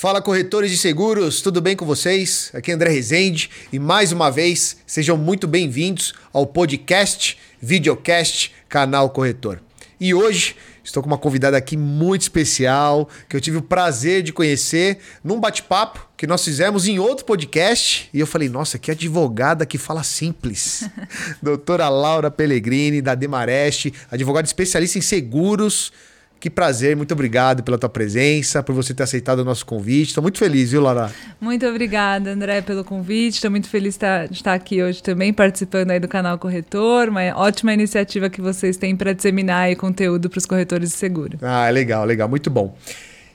Fala corretores de seguros, tudo bem com vocês? Aqui é André Rezende e mais uma vez sejam muito bem-vindos ao podcast, videocast, canal Corretor. E hoje estou com uma convidada aqui muito especial que eu tive o prazer de conhecer num bate-papo que nós fizemos em outro podcast e eu falei, nossa, que advogada que fala simples. Doutora Laura Pellegrini da Demareste, advogada especialista em seguros que prazer, muito obrigado pela tua presença, por você ter aceitado o nosso convite. Estou muito feliz, viu, Laura? Muito obrigada, André, pelo convite. Estou muito feliz de estar aqui hoje também, participando aí do canal Corretor. Uma ótima iniciativa que vocês têm para disseminar aí conteúdo para os corretores de seguro. Ah, legal, legal, muito bom.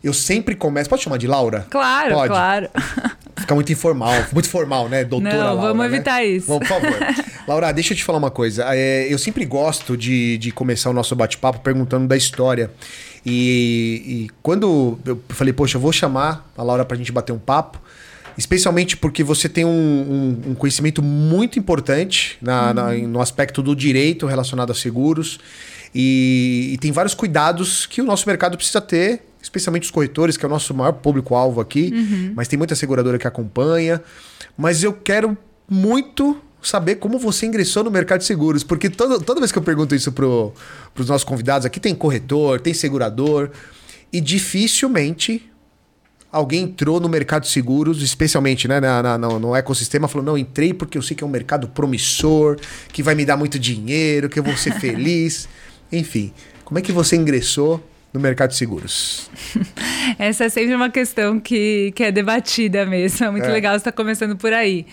Eu sempre começo. Pode chamar de Laura? Claro, Pode. claro. Fica muito informal, muito formal, né, doutora Não, Laura, vamos né? evitar isso. Vamos, por favor. Laura, deixa eu te falar uma coisa. É, eu sempre gosto de, de começar o nosso bate-papo perguntando da história. E, e, quando eu falei, poxa, eu vou chamar a Laura pra gente bater um papo, especialmente porque você tem um, um, um conhecimento muito importante na, uhum. na, no aspecto do direito relacionado a seguros. E, e tem vários cuidados que o nosso mercado precisa ter especialmente os corretores, que é o nosso maior público-alvo aqui, uhum. mas tem muita seguradora que acompanha. Mas eu quero muito saber como você ingressou no mercado de seguros, porque todo, toda vez que eu pergunto isso para os nossos convidados, aqui tem corretor, tem segurador, e dificilmente alguém entrou no mercado de seguros, especialmente né, na, na, no, no, ecossistema, falou: não, entrei porque eu sei que é um mercado promissor, que vai me dar muito dinheiro, que eu vou ser feliz. Enfim, como é que você ingressou no mercado de seguros? Essa é sempre uma questão que, que é debatida mesmo. É muito é. legal você estar tá começando por aí.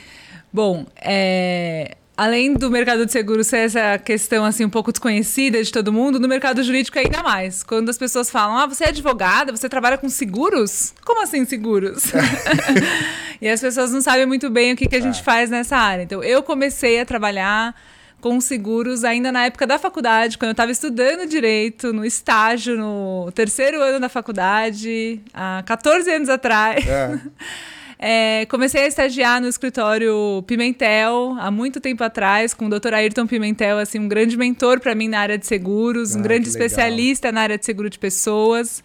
Bom, é, além do mercado de seguros ser essa questão assim um pouco desconhecida de todo mundo, no mercado jurídico ainda mais. Quando as pessoas falam, ah, você é advogada, você trabalha com seguros? Como assim seguros? e as pessoas não sabem muito bem o que, que a gente é. faz nessa área. Então, eu comecei a trabalhar com seguros ainda na época da faculdade, quando eu estava estudando direito, no estágio, no terceiro ano da faculdade, há 14 anos atrás. É. É, comecei a estagiar no escritório Pimentel há muito tempo atrás, com o Dr. Ayrton Pimentel, assim, um grande mentor para mim na área de seguros, ah, um grande especialista na área de seguro de pessoas.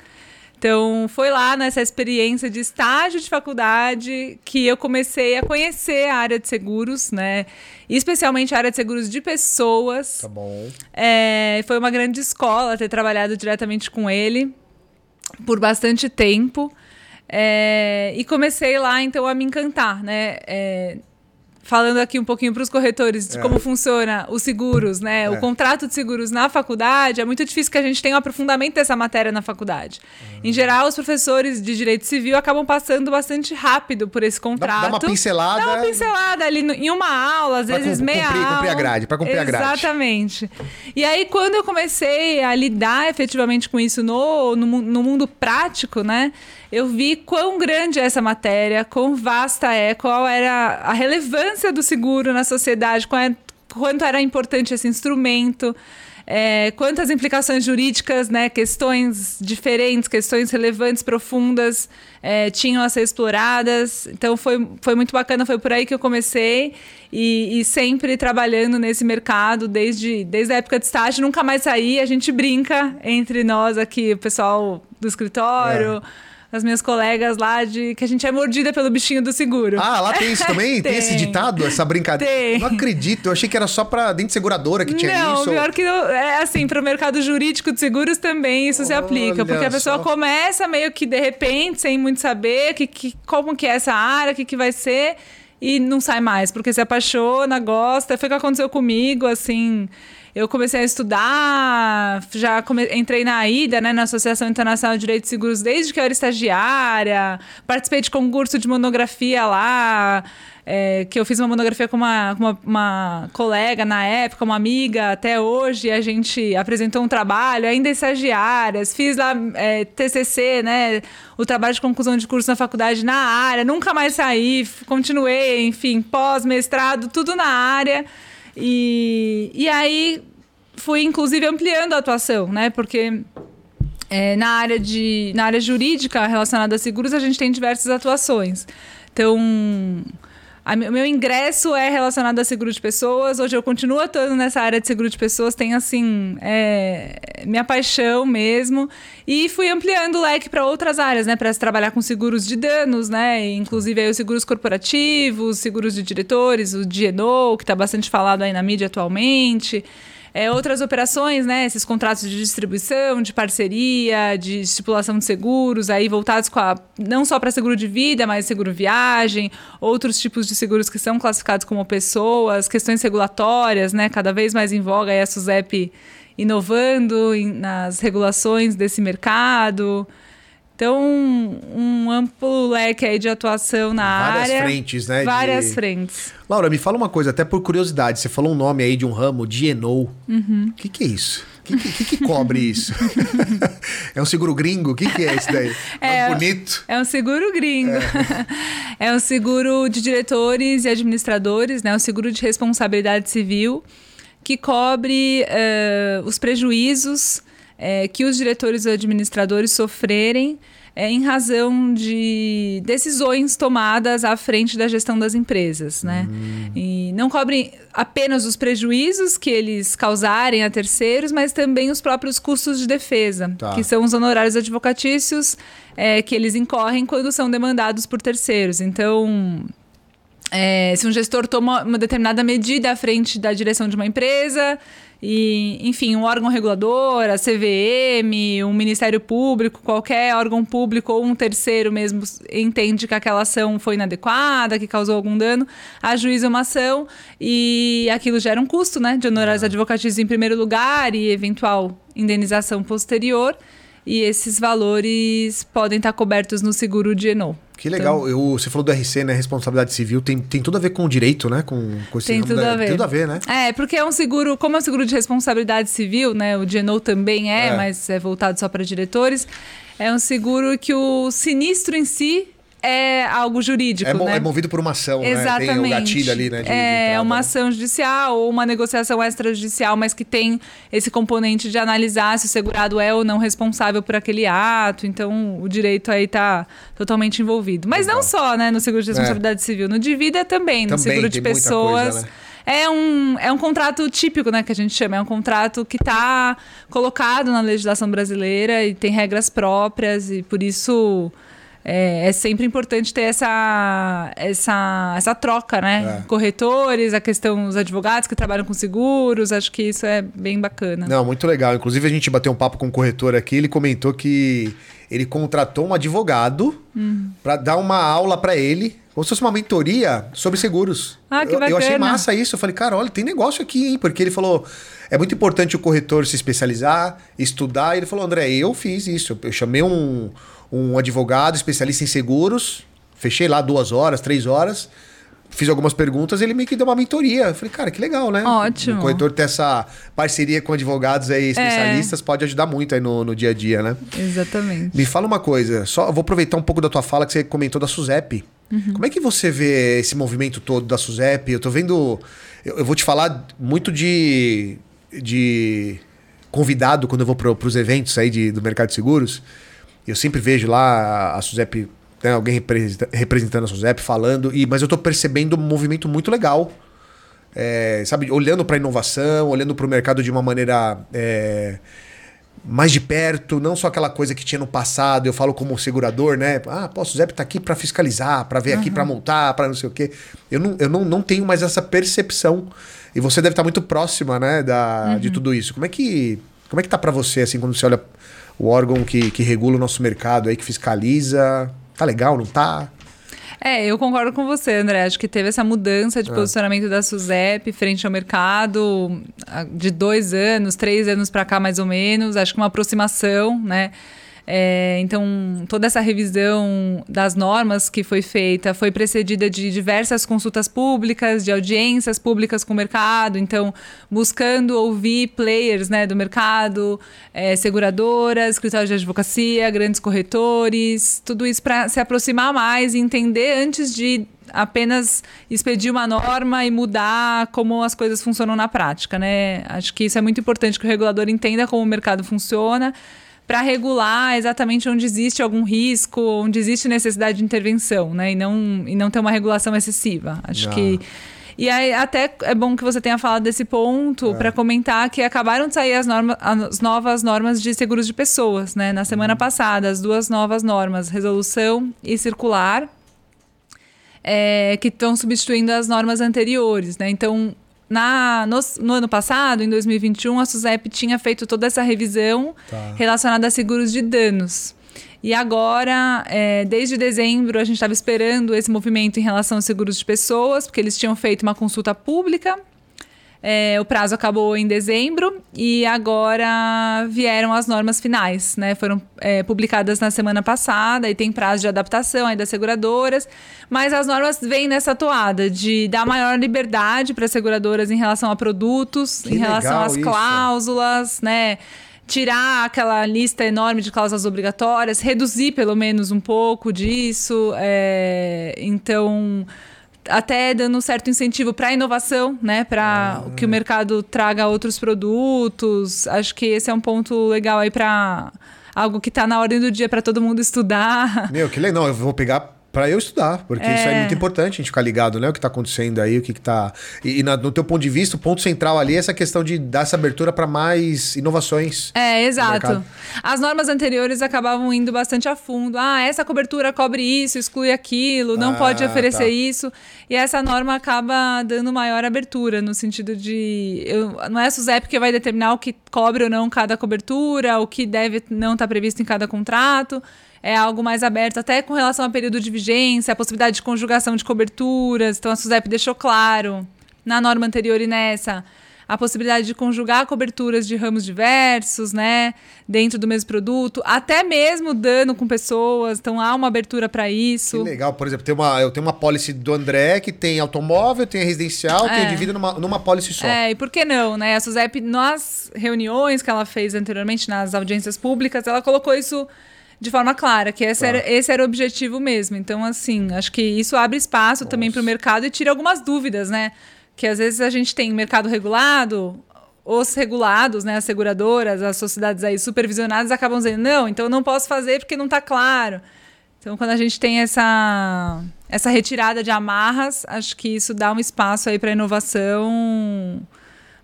Então, foi lá nessa experiência de estágio de faculdade que eu comecei a conhecer a área de seguros, né? Especialmente a área de seguros de pessoas. Tá bom. É, foi uma grande escola ter trabalhado diretamente com ele por bastante tempo. É, e comecei lá, então, a me encantar, né? É, falando aqui um pouquinho para os corretores de é. como funciona os seguros, né? É. O contrato de seguros na faculdade, é muito difícil que a gente tenha um aprofundamento dessa matéria na faculdade. Uhum. Em geral, os professores de direito civil acabam passando bastante rápido por esse contrato. Dá, dá uma pincelada. Dá uma pincelada ali no, em uma aula, às vezes meia cumprir, aula. Cumprir a grade, para cumprir Exatamente. a grade. Exatamente. E aí, quando eu comecei a lidar efetivamente com isso no, no, no mundo prático, né? Eu vi quão grande é essa matéria, quão vasta é, qual era a relevância do seguro na sociedade, é, quanto era importante esse instrumento. É, quantas implicações jurídicas, né, questões diferentes, questões relevantes, profundas, é, tinham a ser exploradas. Então foi, foi muito bacana, foi por aí que eu comecei e, e, sempre trabalhando nesse mercado desde, desde a época de estágio, nunca mais saí. A gente brinca entre nós aqui, o pessoal do escritório. É as minhas colegas lá de que a gente é mordida pelo bichinho do seguro. Ah, lá tem isso também? tem. tem. esse ditado, essa brincadeira? Tem. Não acredito, eu achei que era só pra dentro de seguradora que tinha não, isso. Não, pior que é assim, para o mercado jurídico de seguros também isso Olha se aplica, porque a pessoa só. começa meio que de repente, sem muito saber que, que, como que é essa área, o que, que vai ser, e não sai mais, porque se apaixona, gosta. Foi o que aconteceu comigo, assim eu comecei a estudar, já come... entrei na AIDA, né, na Associação Internacional de Direitos Seguros, desde que eu era estagiária, participei de concurso de monografia lá, é, que eu fiz uma monografia com uma, uma, uma, colega na época, uma amiga até hoje, a gente apresentou um trabalho, ainda estagiárias, fiz lá é, TCC, né, o trabalho de conclusão de curso na faculdade na área, nunca mais saí, continuei, enfim, pós-mestrado, tudo na área. E, e aí fui, inclusive, ampliando a atuação, né? Porque é, na, área de, na área jurídica relacionada a seguros, a gente tem diversas atuações. Então, o meu ingresso é relacionado a seguro de pessoas. Hoje eu continuo atuando nessa área de seguro de pessoas. Tem, assim, é, minha paixão mesmo. E fui ampliando o leque para outras áreas, né? Para trabalhar com seguros de danos, né? Inclusive aí os seguros corporativos, seguros de diretores, o DNO, que está bastante falado aí na mídia atualmente é, outras operações, né? Esses contratos de distribuição, de parceria, de estipulação de seguros, aí voltados a, não só para seguro de vida, mas seguro viagem, outros tipos de seguros que são classificados como pessoas, questões regulatórias, né? Cada vez mais em voga aí a SUSEP inovando em, nas regulações desse mercado. Então, um, amplo leque aí de atuação na várias área. Várias frentes, né? Várias de... frentes. Laura, me fala uma coisa, até por curiosidade. Você falou um nome aí de um ramo, DNO. O uhum. que, que é isso? O que, que, que, cobre isso? é um seguro gringo? O que, que é isso daí? É, bonito. É um seguro gringo. É. é um seguro de diretores e administradores, né? Um seguro de responsabilidade civil que cobre uh, os prejuízos é, que os diretores ou administradores sofrerem é, em razão de decisões tomadas à frente da gestão das empresas, né? Hum. E não cobrem apenas os prejuízos que eles causarem a terceiros, mas também os próprios custos de defesa, tá. que são os honorários advocatícios é, que eles incorrem quando são demandados por terceiros. Então, é, se um gestor toma uma determinada medida à frente da direção de uma empresa, e, enfim, um órgão regulador, a CVM, um Ministério Público, qualquer órgão público ou um terceiro mesmo entende que aquela ação foi inadequada, que causou algum dano, ajuiza uma ação e aquilo gera um custo, né, de honorários ah. advocatícios em primeiro lugar e eventual indenização posterior. E esses valores podem estar cobertos no seguro de Eno. Que legal. Então, Eu, você falou do RC, né? Responsabilidade civil. Tem, tem tudo a ver com o direito, né? Com, com esse tem tudo da, a ver. Tem tudo a ver, né? É, porque é um seguro, como é um seguro de responsabilidade civil, né? O Geno também é, é, mas é voltado só para diretores. É um seguro que o sinistro em si é algo jurídico. É, mo né? é movido por uma ação, Exatamente. né? Tem o gatilho ali, né? De, é de uma ação judicial ou uma negociação extrajudicial, mas que tem esse componente de analisar se o segurado é ou não responsável por aquele ato. Então, o direito aí está totalmente envolvido. Mas Legal. não só, né? No seguro de responsabilidade é. civil, no de vida também, no também, seguro de pessoas. Coisa, né? é um, é um contrato típico, né, que a gente chama. É um contrato que está colocado na legislação brasileira e tem regras próprias e por isso é, é, sempre importante ter essa, essa, essa troca, né? É. Corretores, a questão dos advogados que trabalham com seguros, acho que isso é bem bacana. Não, muito legal. Inclusive, a gente bateu um papo com um corretor aqui, ele comentou que ele contratou um advogado hum. para dar uma aula para ele, como se fosse uma mentoria sobre seguros. Ah, que bacana. Eu, eu achei massa isso. Eu falei, cara, olha, tem negócio aqui, hein? Porque ele falou, é muito importante o corretor se especializar, estudar. E ele falou, André, eu fiz isso. Eu chamei um um advogado especialista em seguros. Fechei lá duas horas, três horas. Fiz algumas perguntas, ele meio que deu uma mentoria. Eu falei, cara, que legal, né? Ótimo. O corretor ter essa parceria com advogados aí, especialistas, é. pode ajudar muito aí no, no dia a dia, né? Exatamente. Me fala uma coisa, só vou aproveitar um pouco da tua fala que você comentou da SUSEP. Uhum. Como é que você vê esse movimento todo da SUSEP? Eu tô vendo. Eu, eu vou te falar muito de. de convidado quando eu vou para os eventos aí de, do mercado de seguros. Eu sempre vejo lá a Suzep, né, alguém representando a Suzep falando, e, mas eu estou percebendo um movimento muito legal. É, sabe, olhando para a inovação, olhando para o mercado de uma maneira é, mais de perto, não só aquela coisa que tinha no passado. Eu falo como segurador, né? Ah, pô, a Suzep está aqui para fiscalizar, para ver uhum. aqui para multar, para não sei o quê. Eu não, eu não, não tenho mais essa percepção. E você deve estar muito próxima, né, da, uhum. de tudo isso. Como é que como é que tá para você assim quando você olha o órgão que, que regula o nosso mercado aí, que fiscaliza. Tá legal, não tá? É, eu concordo com você, André. Acho que teve essa mudança de é. posicionamento da SUSEP frente ao mercado de dois anos, três anos para cá, mais ou menos. Acho que uma aproximação, né? É, então, toda essa revisão das normas que foi feita foi precedida de diversas consultas públicas, de audiências públicas com o mercado, então, buscando ouvir players né, do mercado, é, seguradoras, escritórios de advocacia, grandes corretores, tudo isso para se aproximar mais e entender antes de apenas expedir uma norma e mudar como as coisas funcionam na prática, né? Acho que isso é muito importante que o regulador entenda como o mercado funciona para regular exatamente onde existe algum risco, onde existe necessidade de intervenção, né? E não, e não ter uma regulação excessiva. Acho que. E aí, até é bom que você tenha falado desse ponto é. para comentar que acabaram de sair as, normas, as novas normas de seguros de pessoas, né? Na semana uhum. passada, as duas novas normas, resolução e circular, é, que estão substituindo as normas anteriores, né? Então, na, no, no, ano passado, em 2021, a SUSEP tinha feito toda essa revisão tá. relacionada a seguros de danos. E agora, é, desde dezembro, a gente estava esperando esse movimento em relação aos seguros de pessoas, porque eles tinham feito uma consulta pública. É, o prazo acabou em dezembro e agora vieram as normas finais, né? Foram é, publicadas na semana passada e tem prazo de adaptação aí das seguradoras, mas as normas vêm nessa toada de dar maior liberdade para as seguradoras em relação a produtos, que em relação às cláusulas, né? tirar aquela lista enorme de cláusulas obrigatórias, reduzir pelo menos um pouco disso. É, então, até dando um certo incentivo para a inovação, né? Para ah. que o mercado traga outros produtos. Acho que esse é um ponto legal aí para algo que está na ordem do dia para todo mundo estudar. Meu, que legal. Eu vou pegar para eu estudar, porque é. isso é muito importante a gente ficar ligado, né? O que está acontecendo aí, o que, está E, e na, no teu ponto de vista, o ponto central ali é essa questão de dar essa abertura para mais inovações. É, exato. As normas anteriores acabavam indo bastante a fundo. Ah, essa cobertura cobre isso, exclui aquilo, não ah, pode oferecer tá. isso. E essa norma acaba dando maior abertura, no sentido de. Eu, não é a SUSEP que vai determinar o que cobre ou não cada cobertura, o que deve não estar tá previsto em cada contrato é algo mais aberto, até com relação ao período de vigência, a possibilidade de conjugação de coberturas. Então, a SUSEP deixou claro, na norma anterior e nessa, a possibilidade de conjugar coberturas de ramos diversos, né, dentro do mesmo produto, até mesmo dano com pessoas, então há uma abertura para isso. Que legal, por exemplo, tem uma, eu tenho uma policy do André que tem automóvel, tem residencial, é. tem de vida numa, numa policy só. É, e por que não, né? A SUSEP, nas reuniões que ela fez anteriormente, nas audiências públicas, ela colocou isso de forma clara, que esse, claro. era, esse era o objetivo mesmo. Então, assim, acho que isso abre espaço Nossa. também para o mercado e tira algumas dúvidas, né? Que às vezes a gente tem mercado regulado, os regulados, né, as seguradoras, as sociedades aí supervisionadas acabam dizendo, não, então eu não posso fazer porque não está claro. Então, quando a gente tem essa, essa retirada de amarras, acho que isso dá um espaço aí para inovação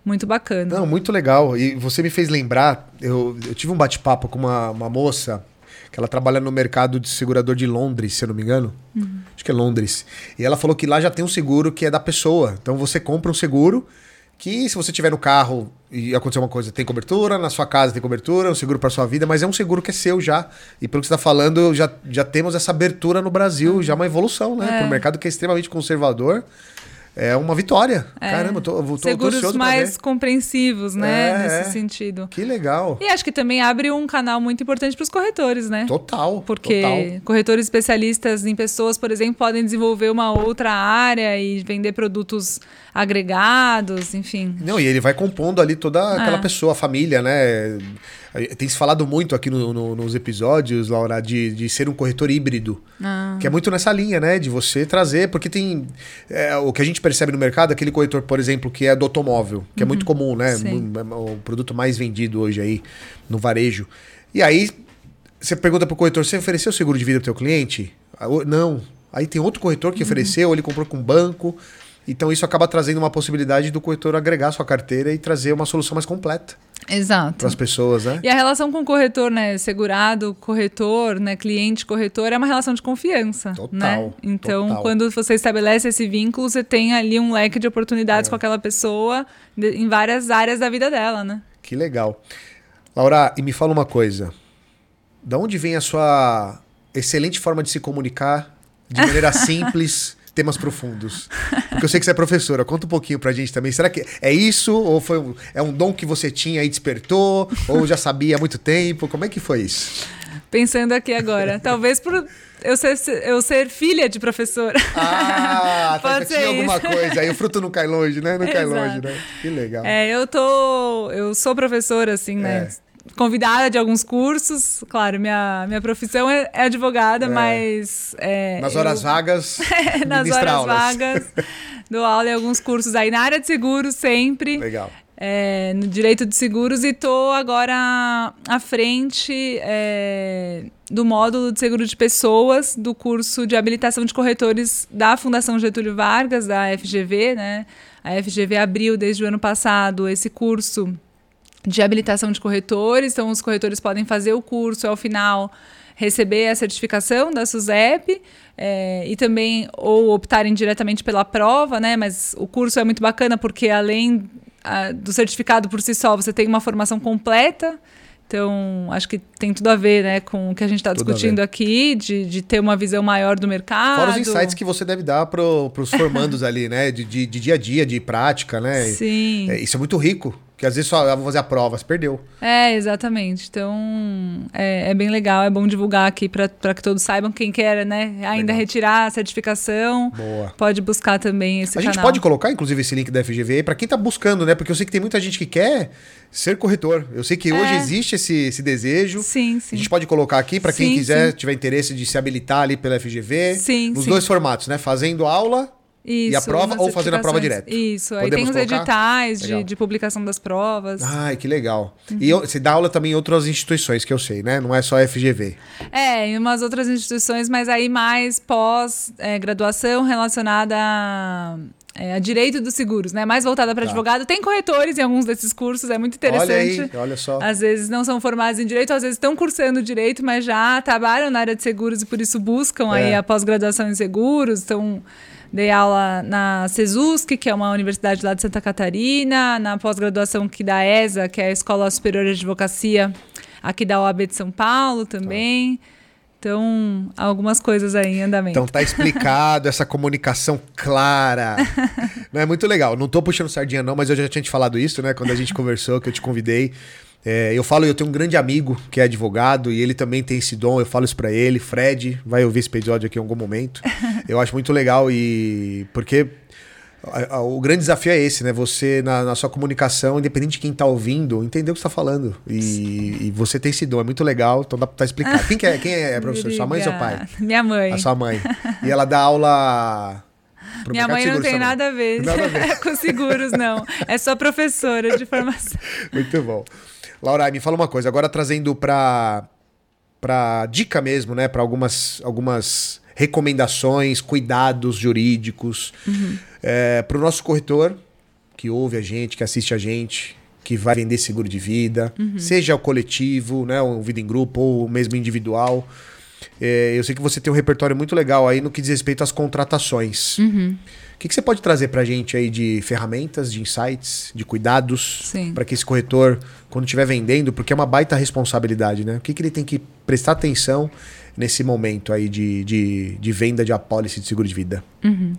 muito bacana. Não, muito legal. E você me fez lembrar, eu, eu tive um bate-papo com uma, uma moça que ela trabalha no mercado de segurador de Londres, se eu não me engano. Uhum. Acho que é Londres. E ela falou que lá já tem um seguro que é da pessoa. Então você compra um seguro que se você tiver no carro e acontecer uma coisa, tem cobertura, na sua casa tem cobertura, um seguro para sua vida, mas é um seguro que é seu já. E pelo que você está falando, já, já temos essa abertura no Brasil, uhum. já uma evolução, né? É. Para um mercado que é extremamente conservador é uma vitória. É. Caramba, tô, tô, Seguros tô mais compreensivos, né? É, nesse é. sentido. Que legal. E acho que também abre um canal muito importante para os corretores, né? Total. Porque total. corretores especialistas em pessoas, por exemplo, podem desenvolver uma outra área e vender produtos agregados, enfim. Não, e ele vai compondo ali toda aquela é. pessoa, a família, né? Tem se falado muito aqui no, no, nos episódios, Laura, de, de ser um corretor híbrido. Ah. Que é muito nessa linha, né? De você trazer, porque tem. É, o que a gente percebe no mercado, aquele corretor, por exemplo, que é do automóvel, que uhum. é muito uhum. comum, né? É o produto mais vendido hoje aí no varejo. E aí, você pergunta pro corretor: você ofereceu seguro de vida pro teu cliente? Ah, não. Aí tem outro corretor que uhum. ofereceu, ele comprou com banco. Então isso acaba trazendo uma possibilidade do corretor agregar sua carteira e trazer uma solução mais completa. Exato. Para as pessoas, né? E a relação com o corretor, né? Segurado, corretor, né? Cliente, corretor, é uma relação de confiança. Total. Né? Então, total. quando você estabelece esse vínculo, você tem ali um leque de oportunidades é. com aquela pessoa em várias áreas da vida dela, né? Que legal. Laura, e me fala uma coisa. Da onde vem a sua excelente forma de se comunicar de maneira simples? Temas profundos. Porque eu sei que você é professora. Conta um pouquinho pra gente também. Será que é isso? Ou foi um, é um dom que você tinha e despertou? Ou já sabia há muito tempo? Como é que foi isso? Pensando aqui agora. Talvez por eu ser, eu ser filha de professora. Ah, Pode tinha alguma coisa. Aí o fruto não cai longe, né? Não cai longe, né? Que legal. É, eu tô. Eu sou professora, assim, né? É convidada de alguns cursos. Claro, minha, minha profissão é, é advogada, é. mas. É, nas horas eu... vagas. nas horas aulas. vagas. Dou aula em alguns cursos aí na área de seguros sempre. Legal. é, no direito de seguros e estou agora à frente é, do módulo de seguro de pessoas do curso de habilitação de corretores da Fundação Getúlio Vargas, da FGV. Né? A FGV abriu desde o ano passado esse curso de habilitação de corretores, então os corretores podem fazer o curso ao final receber a certificação da SUSEP é, e também ou optarem diretamente pela prova, né? Mas o curso é muito bacana porque além a, do certificado por si só, você tem uma formação completa. Então, acho que tem tudo a ver né, com o que a gente está discutindo aqui, de, de ter uma visão maior do mercado. Fora os insights que você deve dar para os formandos ali, né? De, de, de, dia a dia, de prática, né? Sim. É, isso é muito rico. Porque às vezes só ah, vou fazer a prova, você perdeu. É, exatamente. Então, é, é bem legal, é bom divulgar aqui para que todos saibam. Quem quer, né, ainda legal. retirar a certificação, Boa. pode buscar também esse a canal. A gente pode colocar, inclusive, esse link da FGV para quem está buscando, né? Porque eu sei que tem muita gente que quer ser corretor. Eu sei que é. hoje existe esse, esse desejo. Sim, sim. A gente pode colocar aqui para quem sim, quiser, sim. tiver interesse de se habilitar ali pela FGV. Sim, Nos sim. dois formatos, né? Fazendo aula isso, e a prova ou fazendo a prova direto? Isso, Podemos aí tem os colocar? editais de, de, publicação das provas. Ai, que legal. Uhum. E você dá aula também em outras instituições, que eu sei, né? Não é só FGV. É, em umas outras instituições, mas aí mais pós-graduação é, relacionada a, é, a direito dos seguros, né? Mais voltada para tá. advogado. Tem corretores em alguns desses cursos, é muito interessante. Olha aí, olha só. Às vezes não são formados em direito, às vezes estão cursando direito, mas já trabalham na área de seguros e por isso buscam é. aí a pós-graduação em seguros, estão Dei aula na CESUSC, que é uma universidade lá de Santa Catarina, na pós-graduação aqui da ESA, que é a Escola Superior de Advocacia, aqui da OAB de São Paulo também. Tá. Então, algumas coisas aí em andamento. Então tá explicado essa comunicação clara. não é muito legal. Não tô puxando sardinha não, mas eu já tinha te falado isso, né, quando a gente conversou, que eu te convidei. É, eu falo, eu tenho um grande amigo que é advogado e ele também tem esse dom, eu falo isso para ele. Fred vai ouvir esse episódio aqui em algum momento. Eu acho muito legal e. Porque o grande desafio é esse, né? Você, na, na, sua comunicação, independente de quem tá ouvindo, entender o que você tá falando. E, e, você tem esse dom, é muito legal, então dá pra tá explicar. Quem, que é, quem é professor? Sua mãe ou seu pai? Minha mãe. A sua mãe. E ela dá aula. Minha mãe não tem nada a, nada a ver com seguros, não. É só professora de formação. Muito bom. Laura, me fala uma coisa, agora trazendo para para dica mesmo, né, para algumas algumas recomendações, cuidados jurídicos uhum. é, para o nosso corretor que ouve a gente, que assiste a gente, que vai vender seguro de vida, uhum. seja o coletivo, né, o vida em grupo ou mesmo individual. É, eu sei que você tem um repertório muito legal aí no que diz respeito às contratações. Uhum. O que, que você pode trazer para a gente aí de ferramentas, de insights, de cuidados para que esse corretor, quando estiver vendendo, porque é uma baita responsabilidade, né? O que, que ele tem que prestar atenção nesse momento aí de, de, de venda de apólice de seguro de vida? Uhum.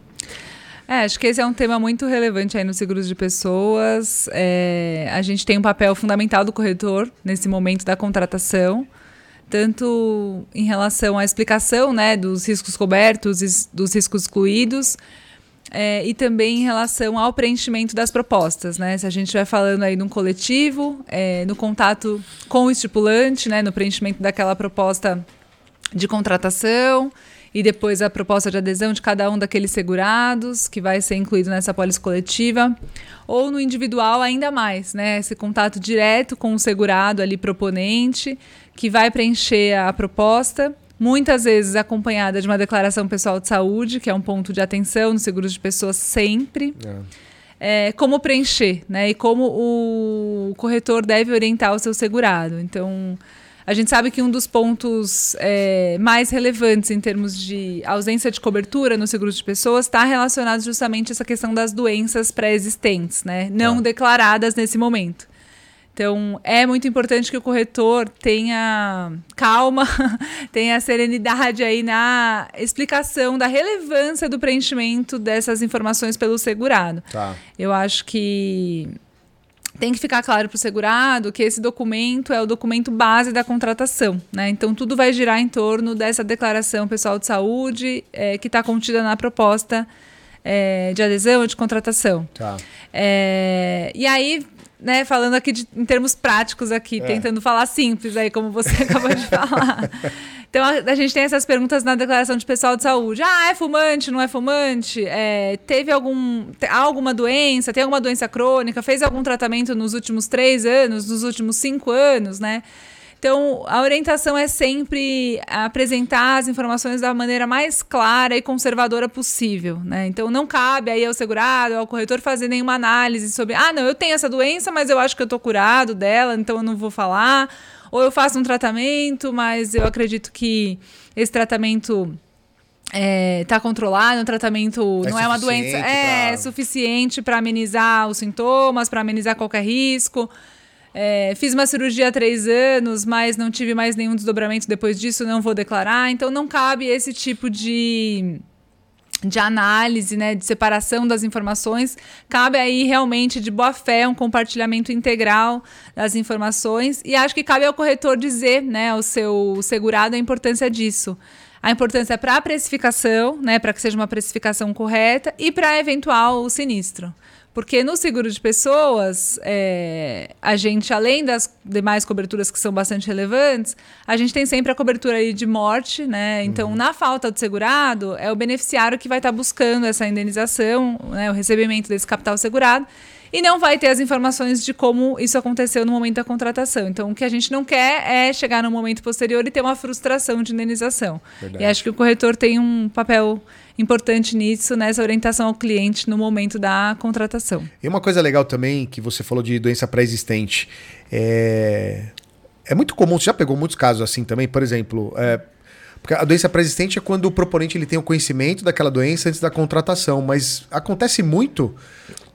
É, acho que esse é um tema muito relevante aí nos seguros de pessoas. É, a gente tem um papel fundamental do corretor nesse momento da contratação, tanto em relação à explicação né, dos riscos cobertos e dos riscos excluídos, é, e também em relação ao preenchimento das propostas, né? Se a gente estiver falando aí num coletivo, é, no contato com o estipulante, né? No preenchimento daquela proposta de contratação e depois a proposta de adesão de cada um daqueles segurados, que vai ser incluído nessa pólice coletiva, ou no individual ainda mais, né? Esse contato direto com o segurado ali proponente, que vai preencher a proposta muitas vezes acompanhada de uma declaração pessoal de saúde, que é um ponto de atenção no seguro de pessoas sempre. É. É, como preencher, né? E como o corretor deve orientar o seu segurado. Então, a gente sabe que um dos pontos é, mais relevantes em termos de ausência de cobertura no seguro de pessoas está relacionado justamente a essa questão das doenças pré-existentes, né? Não ah. declaradas nesse momento. Então, é muito importante que o corretor tenha calma, tenha serenidade aí na explicação da relevância do preenchimento dessas informações pelo segurado. Tá. Eu acho que tem que ficar claro para o segurado que esse documento é o documento base da contratação. Né? Então, tudo vai girar em torno dessa declaração pessoal de saúde é, que está contida na proposta é, de adesão ou de contratação. Tá. É, e aí né, falando aqui de, em termos práticos aqui, é. tentando falar simples aí, como você acabou de falar. Então a, a, gente tem essas perguntas na declaração de pessoal de saúde. Ah, é fumante, não é fumante? É, teve algum, alguma doença? Tem alguma doença crônica? Fez algum tratamento nos últimos três anos, nos últimos cinco anos, né? Então, a orientação é sempre apresentar as informações da maneira mais clara e conservadora possível, né? Então, não cabe aí ao segurado, ao corretor fazer nenhuma análise sobre, ah, não, eu tenho essa doença, mas eu acho que eu tô curado dela, então eu não vou falar. Ou eu faço um tratamento, mas eu acredito que esse tratamento está é, controlado, o tratamento é não é uma doença, é pra... suficiente para amenizar os sintomas, para amenizar qualquer risco. É, fiz uma cirurgia há três anos, mas não tive mais nenhum desdobramento depois disso, não vou declarar. Então não cabe esse tipo de de análise, né, de separação das informações, cabe aí realmente de boa fé um compartilhamento integral das informações e acho que cabe ao corretor dizer, né, ao seu segurado a importância disso. A importância para a precificação, né, para que seja uma precificação correta e para eventual sinistro. Porque no seguro de pessoas, é, a gente, além das demais coberturas que são bastante relevantes, a gente tem sempre a cobertura aí de morte, né? Então, uhum. na falta do segurado, é o beneficiário que vai estar tá buscando essa indenização, né, o recebimento desse capital segurado e não vai ter as informações de como isso aconteceu no momento da contratação. Então, o que a gente não quer é chegar no momento posterior e ter uma frustração de indenização. Verdade. E acho que o corretor tem um papel importante nisso, nessa orientação ao cliente no momento da contratação. E uma coisa legal também que você falou de doença pré-existente. É... é muito comum, você já pegou muitos casos assim também, por exemplo. É... Porque a doença pré-existente é quando o proponente ele tem o conhecimento daquela doença antes da contratação, mas acontece muito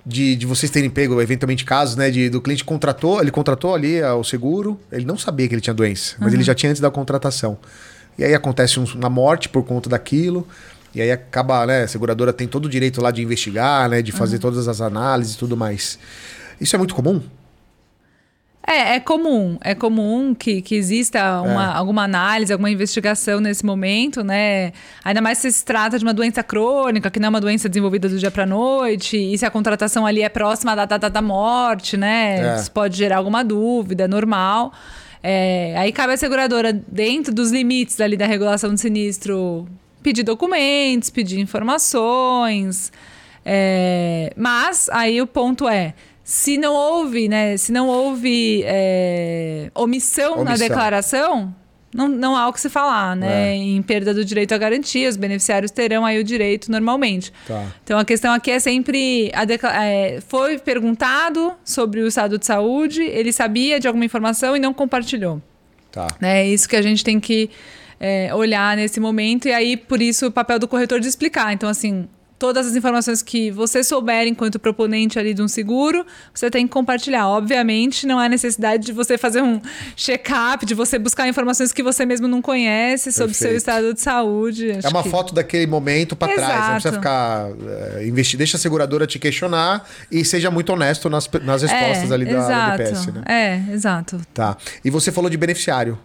de, de vocês terem pego eventualmente casos, né, de do cliente contratou, ele contratou ali o seguro, ele não sabia que ele tinha doença, mas uhum. ele já tinha antes da contratação. E aí acontece uma morte por conta daquilo. E aí acaba, né, a seguradora tem todo o direito lá de investigar, né, de fazer uhum. todas as análises e tudo mais. Isso é muito comum? É, é comum. É comum que, que exista uma, é. alguma análise, alguma investigação nesse momento, né? Ainda mais se se trata de uma doença crônica, que não é uma doença desenvolvida do dia para noite, e se a contratação ali é próxima da data da morte, né? É. Isso pode gerar alguma dúvida, é normal. É, aí cabe à seguradora, dentro dos limites ali da regulação do sinistro, pedir documentos, pedir informações. É, mas aí o ponto é. Se não houve, né? Se não houve é, omissão, omissão, na declaração, não, não há o que se falar, né? É. Em perda do direito à garantia, os beneficiários terão aí o direito normalmente. Tá. Então a questão aqui é sempre. É, foi perguntado sobre o estado de saúde, ele sabia de alguma informação e não compartilhou. Tá. É isso que a gente tem que é, olhar nesse momento. E aí, por isso, o papel do corretor de explicar. Então, assim, todas as informações que você souber enquanto proponente ali de um seguro, você tem que compartilhar. Obviamente, não há necessidade de você fazer um check-up, de você buscar informações que você mesmo não conhece sobre o seu estado de saúde. Acho é uma que... foto daquele momento para trás, não precisa ficar é, investir, deixa a seguradora te questionar e seja muito honesto nas, nas respostas é, ali da, da DPS, né? É, exato. Tá. E você falou de beneficiário.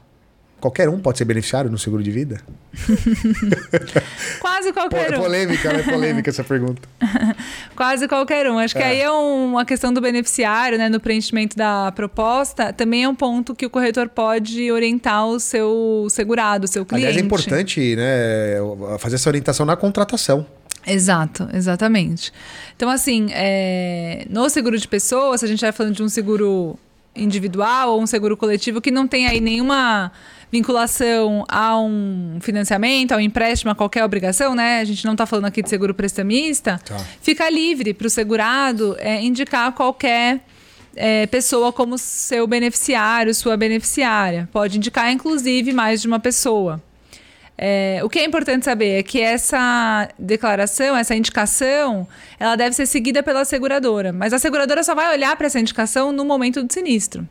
Qualquer um pode ser beneficiário no seguro de vida? Quase qualquer um. É polêmica, né? Polêmica essa pergunta. Quase qualquer um. Acho é. que aí é uma questão do beneficiário, né? No preenchimento da proposta, também é um ponto que o corretor pode orientar o seu segurado, o seu cliente. Aliás, é importante, né? Fazer essa orientação na contratação. Exato, exatamente. Então, assim, é... no seguro de pessoas, se a gente vai falando de um seguro individual ou um seguro coletivo que não tem aí nenhuma vinculação a um financiamento, a um empréstimo, a qualquer obrigação, né? A gente não está falando aqui de seguro prestamista. Tá. Fica livre para o segurado é, indicar qualquer é, pessoa como seu beneficiário, sua beneficiária. Pode indicar, inclusive, mais de uma pessoa. É, o que é importante saber é que essa declaração, essa indicação, ela deve ser seguida pela seguradora. Mas a seguradora só vai olhar para essa indicação no momento do sinistro.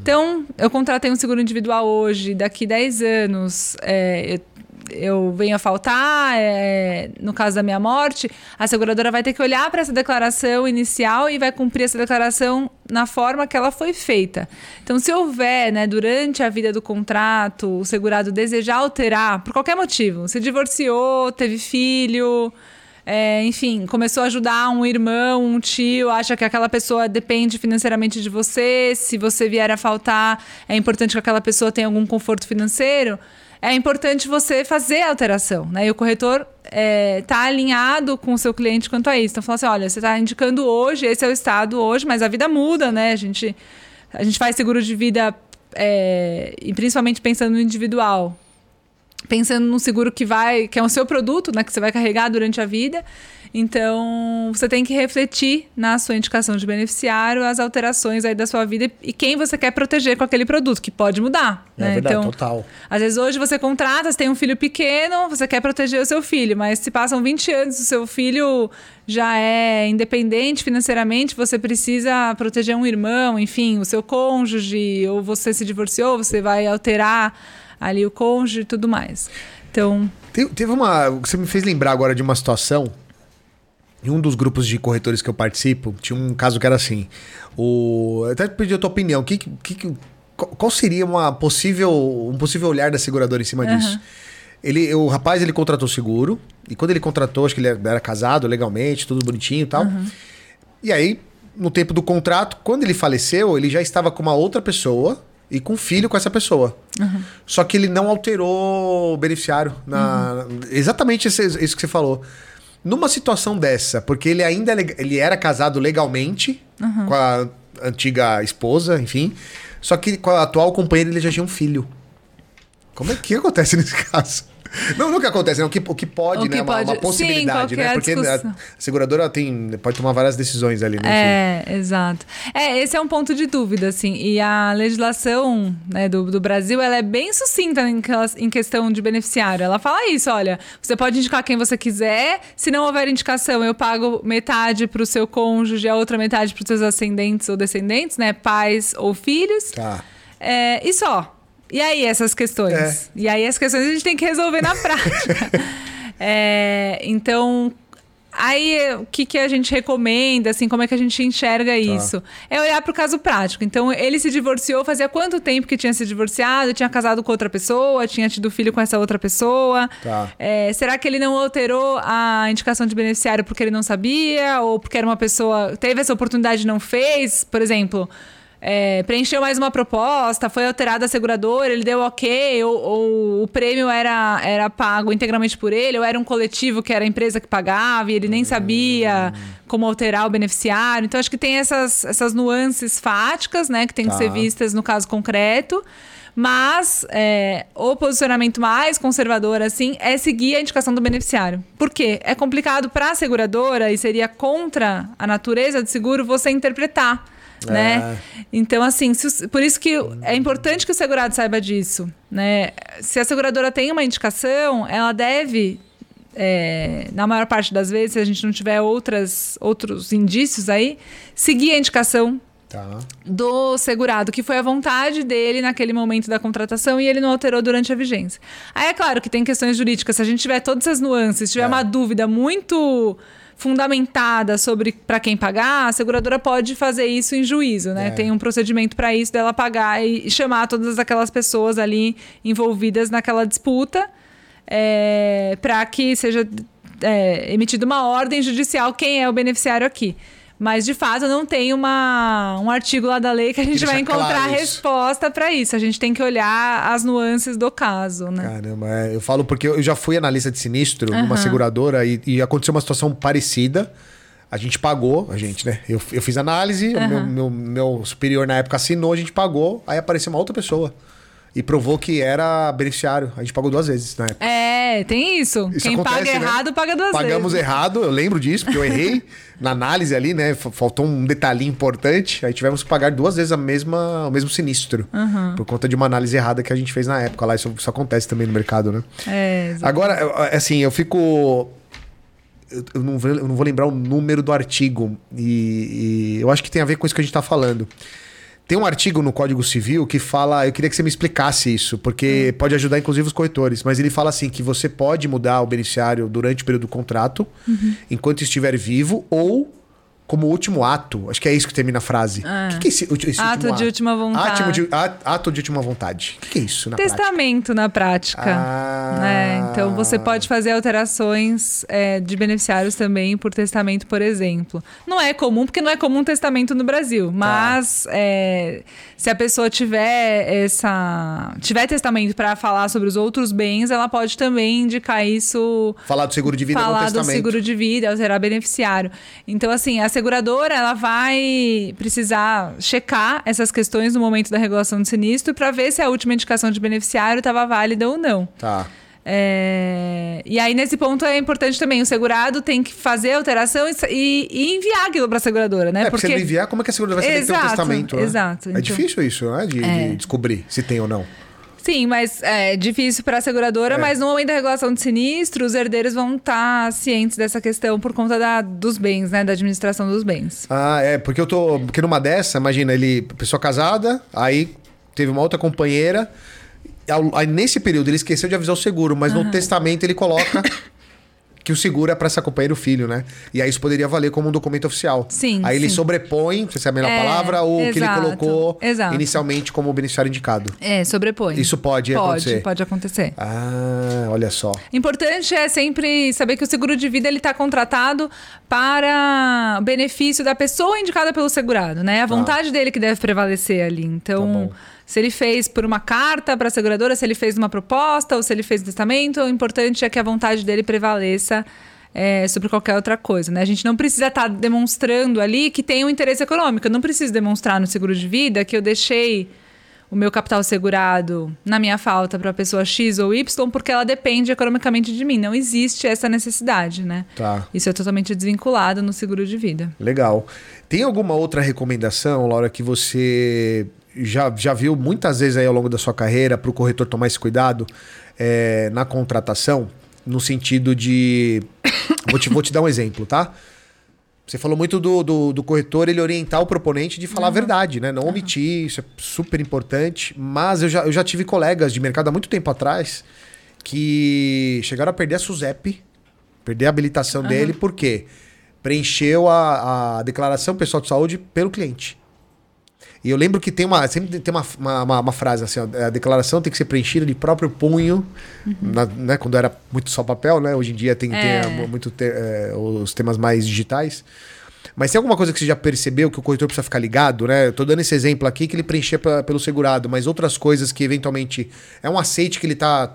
Então, eu contratei um seguro individual hoje, daqui 10 anos é, eu, eu venho a faltar, é, no caso da minha morte, a seguradora vai ter que olhar para essa declaração inicial e vai cumprir essa declaração na forma que ela foi feita. Então, se houver, né, durante a vida do contrato, o segurado desejar alterar, por qualquer motivo, se divorciou, teve filho é, enfim, começou a ajudar um irmão, um tio, acha que aquela pessoa depende financeiramente de você, se você vier a faltar, é importante que aquela pessoa tenha algum conforto financeiro. É importante você fazer a alteração, né? E o corretor está é, alinhado com o seu cliente quanto a isso. Então, fala assim, olha, você está indicando hoje, esse é o estado hoje, mas a vida muda, né? A gente, a gente faz seguro de vida, é, e principalmente pensando no individual. Pensando num seguro que vai, que é o seu produto, né? Que você vai carregar durante a vida. Então, você tem que refletir na sua indicação de beneficiário as alterações aí da sua vida e quem você quer proteger com aquele produto, que pode mudar. É né? verdade, então, total. Às vezes hoje você contrata, você tem um filho pequeno, você quer proteger o seu filho, mas se passam 20 anos, o seu filho já é independente financeiramente, você precisa proteger um irmão, enfim, o seu cônjuge, ou você se divorciou, você vai alterar ali o cônjuge e tudo mais. Então. Teve uma. Você me fez lembrar agora de uma situação em um dos grupos de corretores que eu participo, tinha um caso que era assim. O, eu até pedi a tua opinião. Que, que, qual seria uma possível, um possível olhar da seguradora em cima uhum. disso? Ele, o rapaz ele contratou seguro, e quando ele contratou, acho que ele era casado legalmente, tudo bonitinho e tal. Uhum. E aí, no tempo do contrato, quando ele faleceu, ele já estava com uma outra pessoa e com filho com essa pessoa. Uhum. Só que ele não alterou o beneficiário. Na, uhum. Exatamente isso, isso que você falou. Numa situação dessa, porque ele ainda é ele era casado legalmente uhum. com a antiga esposa, enfim. Só que com a atual companheira ele já tinha um filho. Como é que acontece nesse caso? Não, que acontece, não, o que, o que pode, o né? Que uma, uma, possibilidade, Sim, né? Porque a, seguradora tem, pode tomar várias decisões ali, né? É, exato. É, esse é um ponto de dúvida, assim. E a legislação né, do, do Brasil, ela é bem sucinta em, em questão de beneficiário. Ela fala isso, olha, você pode indicar quem você quiser, se não houver indicação, eu pago metade para o seu cônjuge, a outra metade para os seus ascendentes ou descendentes, né? Pais ou filhos. Tá. É, e só. E aí, essas questões? É. E aí, as questões a gente tem que resolver na prática. é, então, aí o que, que a gente recomenda, assim, como é que a gente enxerga tá. isso? É olhar para o caso prático. Então, ele se divorciou, fazia quanto tempo que tinha se divorciado? Tinha casado com outra pessoa? Tinha tido filho com essa outra pessoa? Tá. É, será que ele não alterou a indicação de beneficiário porque ele não sabia? Ou porque era uma pessoa. Teve essa oportunidade e não fez? Por exemplo é, preencheu mais uma proposta, foi alterada a seguradora, ele deu ok, ou, ou, o prêmio era, era pago integralmente por ele, ou era um coletivo que era a empresa que pagava e ele nem sabia como alterar o beneficiário. Então, acho que tem essas, essas nuances fáticas, né, que tem que tá. ser vistas no caso concreto. Mas é, o posicionamento mais conservador, assim, é seguir a indicação do beneficiário. Por quê? É complicado para a seguradora e seria contra a natureza do seguro você interpretar né? É. Então, assim, se, por isso que é importante que o segurado saiba disso, né? Se a seguradora tem uma indicação, ela deve, é, na maior parte das vezes, se a gente não tiver outras, outros indícios aí, seguir a indicação Tá. do segurado, que foi a vontade dele naquele momento da contratação e ele não alterou durante a vigência. Aí é claro que tem questões jurídicas, se a gente tiver todas essas nuances, tiver é. uma dúvida muito fundamentada sobre para quem pagar, a seguradora pode fazer isso em juízo, né? É. Tem um procedimento para isso dela pagar e chamar todas aquelas pessoas ali envolvidas naquela disputa é, para que seja é, emitida uma ordem judicial quem é o beneficiário aqui. Mas, de fato, não tem uma, um artigo lá da lei que a gente vai encontrar claro resposta para isso. A gente tem que olhar as nuances do caso, né? Caramba, é, eu falo porque eu já fui analista de sinistro uhum. numa seguradora e, e aconteceu uma situação parecida. A gente pagou, a gente, né? Eu, eu fiz análise, uhum. meu, meu, meu superior na época assinou, a gente pagou, aí apareceu uma outra pessoa e provou que era beneficiário. A gente pagou duas vezes na época. É, tem isso. isso Quem acontece, paga né? errado, paga duas Pagamos vezes. Pagamos errado, eu lembro disso, porque eu errei na análise ali, né? Faltou um detalhinho importante. Aí tivemos que pagar duas vezes a mesma, o mesmo sinistro. Uhum. Por conta de uma análise errada que a gente fez na época lá. Isso, isso acontece também no mercado, né? É, exatamente. Agora, assim, eu fico. Eu não, vou, eu não vou lembrar o número do artigo. E, e eu acho que tem a ver com isso que a gente está falando. Tem um artigo no Código Civil que fala. Eu queria que você me explicasse isso, porque hum. pode ajudar, inclusive, os corretores. Mas ele fala assim: que você pode mudar o beneficiário durante o período do contrato, uhum. enquanto estiver vivo, ou como último ato. Acho que é isso que termina a frase. Ah. O que, que, é esse, esse ato de última vontade. Ato de, ato de última vontade. O que, que é isso na Testamento prática? na prática. Ah, Ah. Né? Então você pode fazer alterações é, de beneficiários também por testamento, por exemplo. Não é comum, porque não é comum testamento no Brasil, mas é, se a pessoa tiver essa. tiver testamento para falar sobre os outros bens, ela pode também indicar isso. Falar do seguro de vida no falar do testamento. seguro de vida, alterar beneficiário. Então, assim, a seguradora ela vai precisar checar essas questões no momento da regulação do sinistro para ver se a última indicação de beneficiário estava válida ou não. Tá. É, E aí, nesse ponto, é importante também. O segurado tem que fazer a alteração e, e- e enviar aquilo para a seguradora, né? É, porque se ele enviar, como é que a seguradora vai saber que tem um Exato, testamento? né? exato. É Então- difícil isso, né? De, de É. descobrir se tem ou não. Sim, mas é difícil para a seguradora, É. mas no momento da regulação de sinistro, os herdeiros vão estar cientes dessa questão por conta da- dos bens, né? Da administração dos bens. Ah, é, porque eu tô. Porque numa dessa, imagina, ele. Pessoa casada, aí teve uma outra companheira. Aí nesse período ele esqueceu de avisar o seguro, mas no testamento ele coloca que o seguro é pra essa companheira e o filho, né? E aí isso poderia valer como um documento oficial. Sim, Aí ele sim. sobrepõe, não sei se é a melhor É, palavra, o que ele exato, colocou exato. inicialmente como beneficiário indicado. É, sobrepõe. Isso pode acontecer. Pode, pode acontecer. Ah, olha só. Importante é sempre saber que o seguro de vida ele está contratado para benefício da pessoa indicada pelo segurado, né? A vontade dele que deve prevalecer ali. Tá Então, bom. Se ele fez por uma carta para a seguradora, se ele fez uma proposta ou se ele fez um testamento, o importante é que a vontade dele prevaleça é, sobre qualquer outra coisa, né? A gente não precisa estar demonstrando ali que tem um interesse econômico. Eu não preciso demonstrar no seguro de vida que eu deixei o meu capital segurado na minha falta para a pessoa X ou Y, porque ela depende economicamente de mim. Não existe essa necessidade, né? Tá. Isso é totalmente desvinculado no seguro de vida. Legal. Tem alguma outra recomendação, Laura, que você já, já viu muitas vezes aí ao longo da sua carreira para o corretor tomar esse cuidado é, na contratação? No sentido de. vou, te, vou te dar um exemplo, tá? Você falou muito do, do, do corretor ele orientar o proponente de falar a verdade, né? Não omitir, isso é super importante. Mas eu já, eu já tive colegas de mercado há muito tempo atrás que chegaram a perder a SUSEP, perder a habilitação dele, por quê? Preencheu a, a declaração pessoal de saúde pelo cliente. E eu lembro que tem uma, sempre tem uma, uma, uma- frase assim, ó, a declaração tem que ser preenchida de próprio punho, na- né, quando era muito só papel, né? Hoje em dia tem, tem, É. eh, muito te- eh, os temas mais digitais. Mas tem alguma coisa que você já percebeu que o corretor precisa ficar ligado, né? Eu tô dando esse exemplo aqui que ele preenchia pra- pelo segurado, mas outras coisas que eventualmente é um aceite que ele tá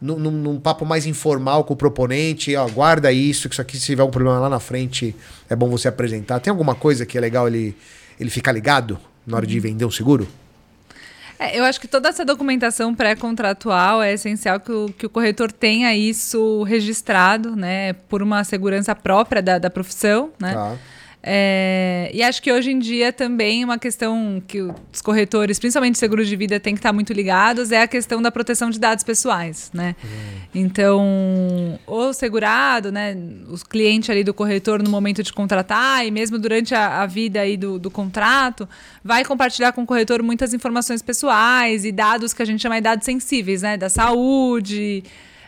num, num- num papo mais informal com o proponente, ó, guarda isso, que isso aqui se tiver um problema lá na frente é bom você apresentar. Tem alguma coisa que é legal ele, ele ficar ligado na hora de vender um seguro? É, eu acho que toda essa documentação pré-contratual é essencial que o, que o corretor tenha isso registrado, né? Por uma segurança própria da, da profissão, né? Tá. É, e acho que hoje em dia também uma questão que os corretores, principalmente seguros de vida, têm que estar muito ligados é a questão da proteção de dados pessoais, né? Então, o segurado, né, o cliente ali do corretor no momento de contratar e mesmo durante a, a vida aí do, do contrato, vai compartilhar com o corretor muitas informações pessoais e dados que a gente chama de dados sensíveis, né? Da saúde,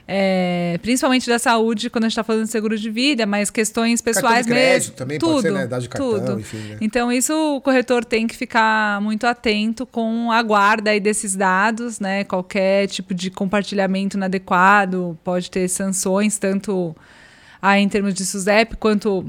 é, principalmente da saúde quando a gente está falando de seguro de vida, mas questões pessoais Cartão de crédito mesmo. também tudo, pode ser, né? Dados de cartão, tudo. enfim, né? Então, isso o corretor tem que ficar muito atento com a guarda aí desses dados, né? Qualquer tipo de compartilhamento inadequado pode ter sanções, tanto aí em termos de SUSEP quanto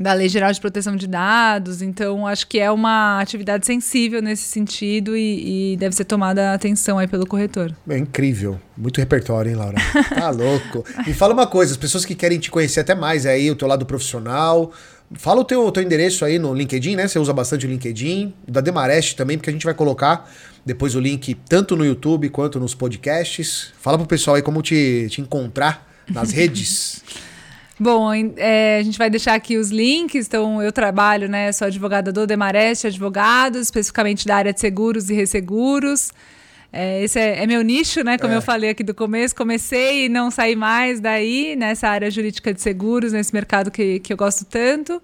da Lei Geral de Proteção de Dados. Então, acho que é uma atividade sensível nesse sentido e, e deve ser tomada atenção aí pelo corretor. É incrível. Muito repertório, hein, Laura? Tá louco. Me fala uma coisa, as pessoas que querem te conhecer até mais aí, o teu lado profissional, fala o teu, teu endereço aí no LinkedIn, né? Você usa bastante o LinkedIn, da Demarest também, porque a gente vai colocar depois o link tanto no YouTube quanto nos podcasts. Fala pro pessoal aí como te, te encontrar nas redes. Bom, é, a gente vai deixar aqui os links. Então, eu trabalho, né? Sou advogada do Demarest Advogados, especificamente da área de seguros e resseguros. É, esse é, é meu nicho, né? Como É. eu falei aqui do começo, comecei e não saí mais daí, nessa área jurídica de seguros, nesse mercado que, que eu gosto tanto.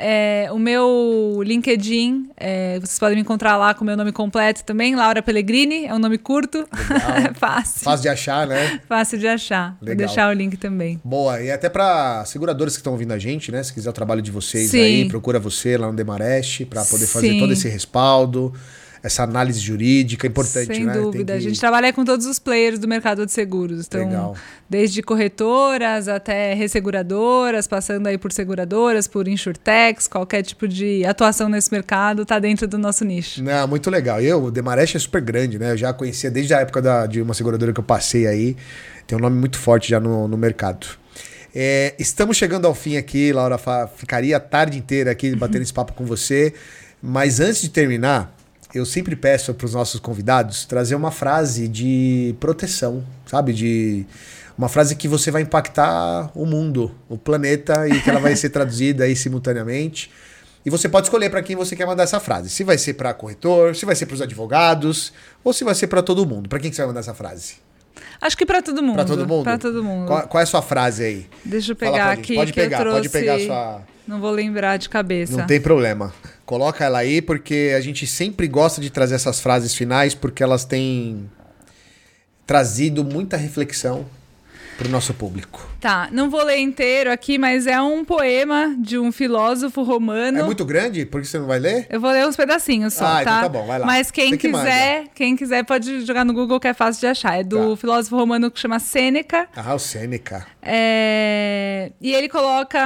É, o meu LinkedIn, é, vocês podem me encontrar lá com o meu nome completo também, Laura Pellegrini, é um nome curto, fácil, Fácil de achar, né? fácil de achar. Vou Legal. deixar o link também. Boa, e até para seguradores que estão ouvindo a gente, né? Se quiser o trabalho de vocês Sim. aí, procura você lá no Demarest para poder fazer Sim. todo esse respaldo. Essa análise jurídica importante, Sem né? dúvida. Que... A gente trabalha com todos os players do mercado de seguros. Então, Legal. desde corretoras até resseguradoras, passando aí por seguradoras, por insurtechs, qualquer tipo de atuação nesse mercado está dentro do nosso nicho. Não, muito legal. E eu, o Demarest é super grande, né? Eu já conhecia desde a época da, de uma seguradora que eu passei aí. Tem um nome muito forte já no, no mercado. É, estamos chegando ao fim aqui, Laura. Ficaria a tarde inteira aqui batendo esse papo com você. Mas antes de terminar, eu sempre peço para os nossos convidados trazer uma frase de proteção, sabe? De uma frase que você vai impactar o mundo, o planeta e que ela vai ser traduzida aí simultaneamente. E você pode escolher para quem você quer mandar essa frase. Se vai ser para corretor, se vai ser para os advogados ou se vai ser para todo mundo. Para quem que você vai mandar essa frase? Acho que para todo mundo. Para todo mundo. Para todo mundo. Qual, qual, é a sua frase aí? Deixa eu pegar aqui. Pode pegar, trouxe... pode pegar a sua. Não vou lembrar de cabeça. Não tem problema. Coloca ela aí, porque a gente sempre gosta de trazer essas frases finais, porque elas têm trazido muita reflexão para o nosso público. Tá, não vou ler inteiro aqui, mas é um poema de um filósofo romano. É muito grande? Por que você não vai ler? Eu vou ler uns pedacinhos só, ah, tá? Então tá bom, vai lá. Mas quem que quiser, manda. quem quiser pode jogar no Google que é fácil de achar. É do tá. filósofo romano que chama Sêneca. Ah, o Sêneca. É... E ele coloca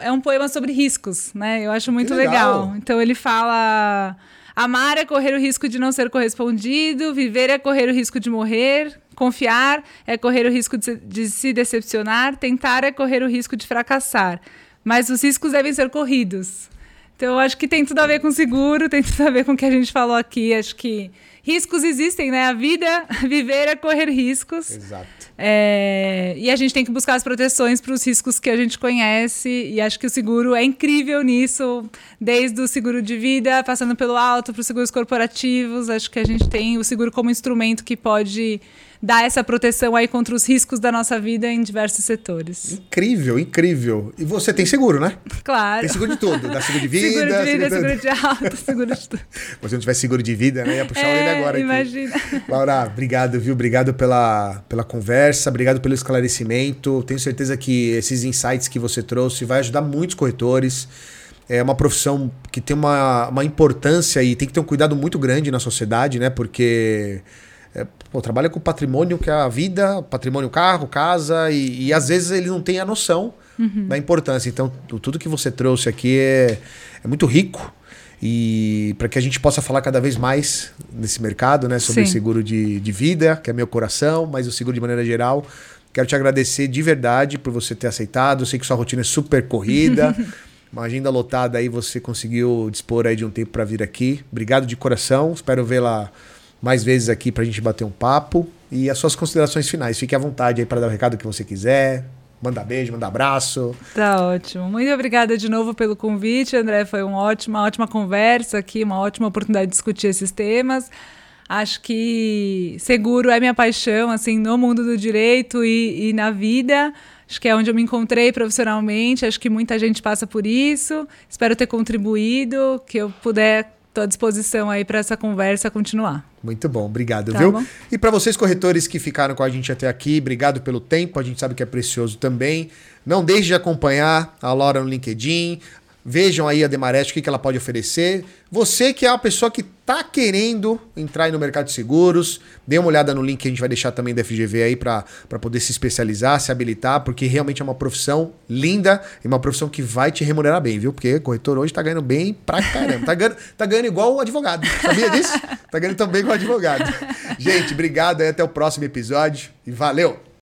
é um poema sobre riscos, né? Eu acho muito legal. legal. Então ele fala Amar é correr o risco de não ser correspondido, viver é correr o risco de morrer, confiar é correr o risco de, de se decepcionar, tentar é correr o risco de fracassar. Mas os riscos devem ser corridos. Então, eu acho que tem tudo a ver com seguro, tem tudo a ver com o que a gente falou aqui. Acho que riscos existem, né? A vida, viver é correr riscos. Exato. É, e a gente tem que buscar as proteções para os riscos que a gente conhece. E acho que o seguro é incrível nisso, desde o seguro de vida, passando pelo alto, para os seguros corporativos. Acho que a gente tem o seguro como instrumento que pode dar essa proteção aí contra os riscos da nossa vida em diversos setores. Incrível, incrível. E você tem seguro, né? Claro. Tem seguro de tudo, dá seguro de vida, seguro de vida, seguro, seguro de auto, seguro de tudo. Se não tivesse seguro de vida, né? Ia puxar é, ele agora imagina. aqui. Laura, obrigado, viu? Obrigado pela, pela conversa, obrigado pelo esclarecimento. Tenho certeza que esses insights que você trouxe vai ajudar muitos corretores. É uma profissão que tem uma, uma importância e tem que ter um cuidado muito grande na sociedade, né? Porque é, pô, trabalha com patrimônio que é a vida, patrimônio carro, casa, e, e às vezes ele não tem a noção uhum. da importância. Então, tudo que você trouxe aqui é, é muito rico. E para que a gente possa falar cada vez mais nesse mercado, né? Sobre Sim. seguro de, de vida, que é meu coração, mas o seguro de maneira geral. Quero te agradecer de verdade por você ter aceitado. Eu sei que sua rotina é super corrida. uma agenda lotada aí, você conseguiu dispor aí de um tempo para vir aqui. Obrigado de coração. Espero vê-la mais vezes aqui para a gente bater um papo. E as suas considerações finais. Fique à vontade aí para dar o recado que você quiser. Manda beijo, manda abraço. Tá ótimo. Muito obrigada de novo pelo convite, André. Foi uma ótima, ótima conversa aqui, uma ótima oportunidade de discutir esses temas. Acho que seguro é minha paixão, assim, no mundo do direito e, e na vida. Acho que é onde eu me encontrei profissionalmente. Acho que muita gente passa por isso. Espero ter contribuído, que eu puder Estou à disposição aí para essa conversa continuar. Muito bom, obrigado, tá viu? Bom. E para vocês corretores que ficaram com a gente até aqui, obrigado pelo tempo, a gente sabe que é precioso também. Não deixe de acompanhar a Laura no LinkedIn, Vejam aí a Demarest, o que, que ela pode oferecer. Você que é uma pessoa que está querendo entrar no mercado de seguros, dê uma olhada no link que a gente vai deixar também da FGV aí para poder se especializar, se habilitar, porque realmente é uma profissão linda e uma profissão que vai te remunerar bem, viu? Porque corretor hoje está ganhando bem pra caramba. Tá ganhando, tá ganhando igual o advogado. Sabia disso? Tá ganhando tão bem igual o advogado. Gente, obrigado aí, até o próximo episódio e valeu!